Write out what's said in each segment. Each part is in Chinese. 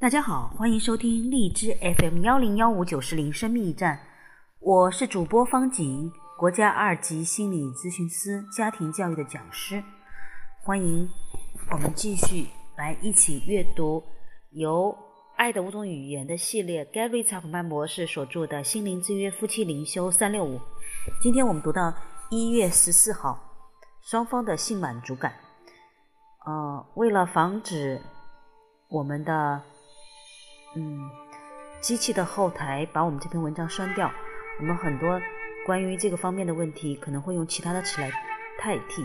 大家好，欢迎收听荔枝 FM 幺零幺五九四零生命驿站，我是主播方景，国家二级心理咨询师、家庭教育的讲师。欢迎我们继续来一起阅读由《爱的五种语言》的系列 Gary Chapman 博士所著的《心灵之约夫妻灵修三六五》。今天我们读到一月十四号，双方的性满足感。呃，为了防止我们的嗯，机器的后台把我们这篇文章删掉。我们很多关于这个方面的问题，可能会用其他的词来代替。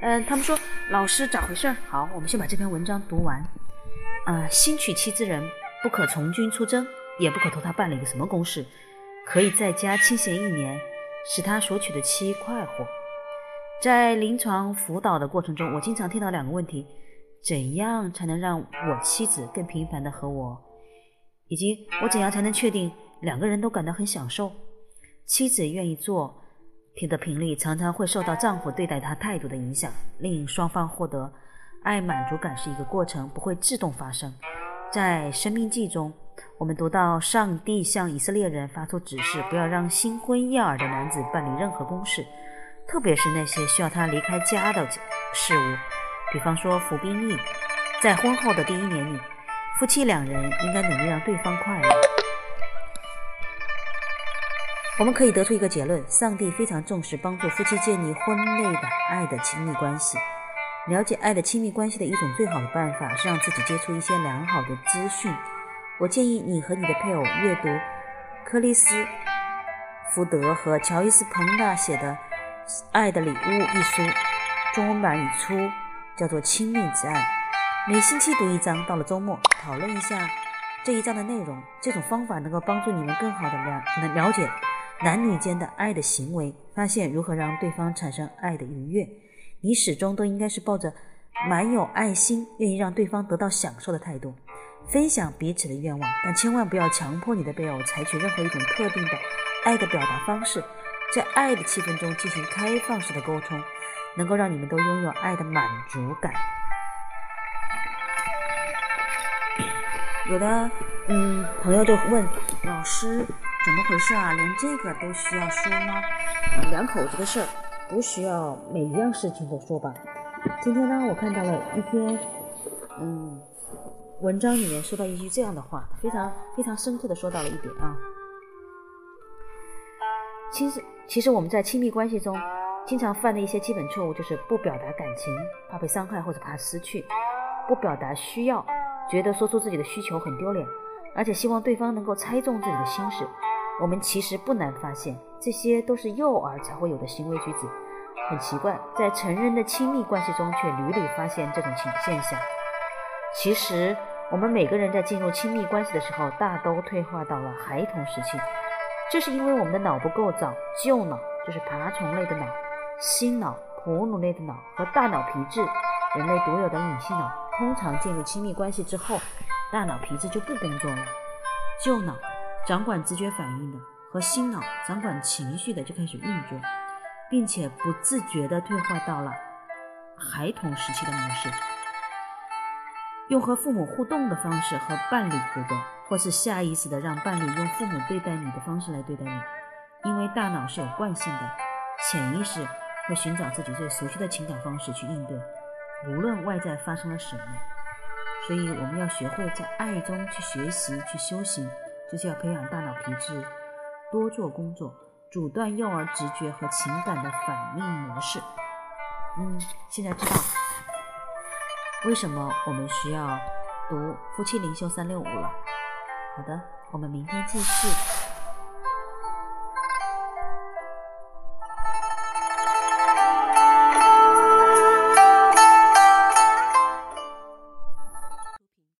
嗯，他们说老师咋回事？好，我们先把这篇文章读完。啊，新娶妻之人不可从军出征，也不可托他办了一个什么公事，可以在家清闲一年，使他所娶的妻快活。在临床辅导的过程中，我经常听到两个问题。怎样才能让我妻子更频繁的和我，以及我怎样才能确定两个人都感到很享受？妻子愿意做的频率常常会受到丈夫对待她态度的影响。令双方获得爱满足感是一个过程，不会自动发生。在《生命记》中，我们读到上帝向以色列人发出指示，不要让新婚燕尔的男子办理任何公事，特别是那些需要他离开家的事物。比方说服兵役，在婚后的第一年里，夫妻两人应该努力让对方快乐。我们可以得出一个结论：上帝非常重视帮助夫妻建立婚内的爱的亲密关系。了解爱的亲密关系的一种最好的办法是让自己接触一些良好的资讯。我建议你和你的配偶阅读克里斯·福德和乔伊斯·彭纳写的《爱的礼物》一书，中文版已出。叫做亲密之爱，每星期读一章，到了周末讨论一下这一章的内容。这种方法能够帮助你们更好的了能了解男女间的爱的行为，发现如何让对方产生爱的愉悦。你始终都应该是抱着满有爱心、愿意让对方得到享受的态度，分享彼此的愿望，但千万不要强迫你的配偶采取任何一种特定的爱的表达方式，在爱的气氛中进行开放式的沟通。能够让你们都拥有爱的满足感。有的嗯朋友就问老师怎么回事啊？连这个都需要说吗？两口子的事儿不需要每一样事情都说吧？今天呢，我看到了一篇嗯文章里面说到一句这样的话，非常非常深刻的说到了一点啊。其实其实我们在亲密关系中。经常犯的一些基本错误就是不表达感情，怕被伤害或者怕失去；不表达需要，觉得说出自己的需求很丢脸，而且希望对方能够猜中自己的心事。我们其实不难发现，这些都是幼儿才会有的行为举止。很奇怪，在成人的亲密关系中却屡屡发现这种情现象。其实，我们每个人在进入亲密关系的时候，大都退化到了孩童时期，这是因为我们的脑部构造，旧脑就是爬虫类的脑。心脑、哺乳类的脑和大脑皮质，人类独有的隐性脑，通常进入亲密关系之后，大脑皮质就不工作了。旧脑掌管直觉反应的，和新脑掌管情绪的就开始运作，并且不自觉地退化到了孩童时期的模式，用和父母互动的方式和伴侣互动，或是下意识地让伴侣用父母对待你的方式来对待你，因为大脑是有惯性的，潜意识。会寻找自己最熟悉的情感方式去应对，无论外在发生了什么。所以我们要学会在爱中去学习、去修行，就是要培养大脑皮质，多做工作，阻断幼儿直觉和情感的反应模式。嗯，现在知道为什么我们需要读夫妻灵修三六五了。好的，我们明天继续。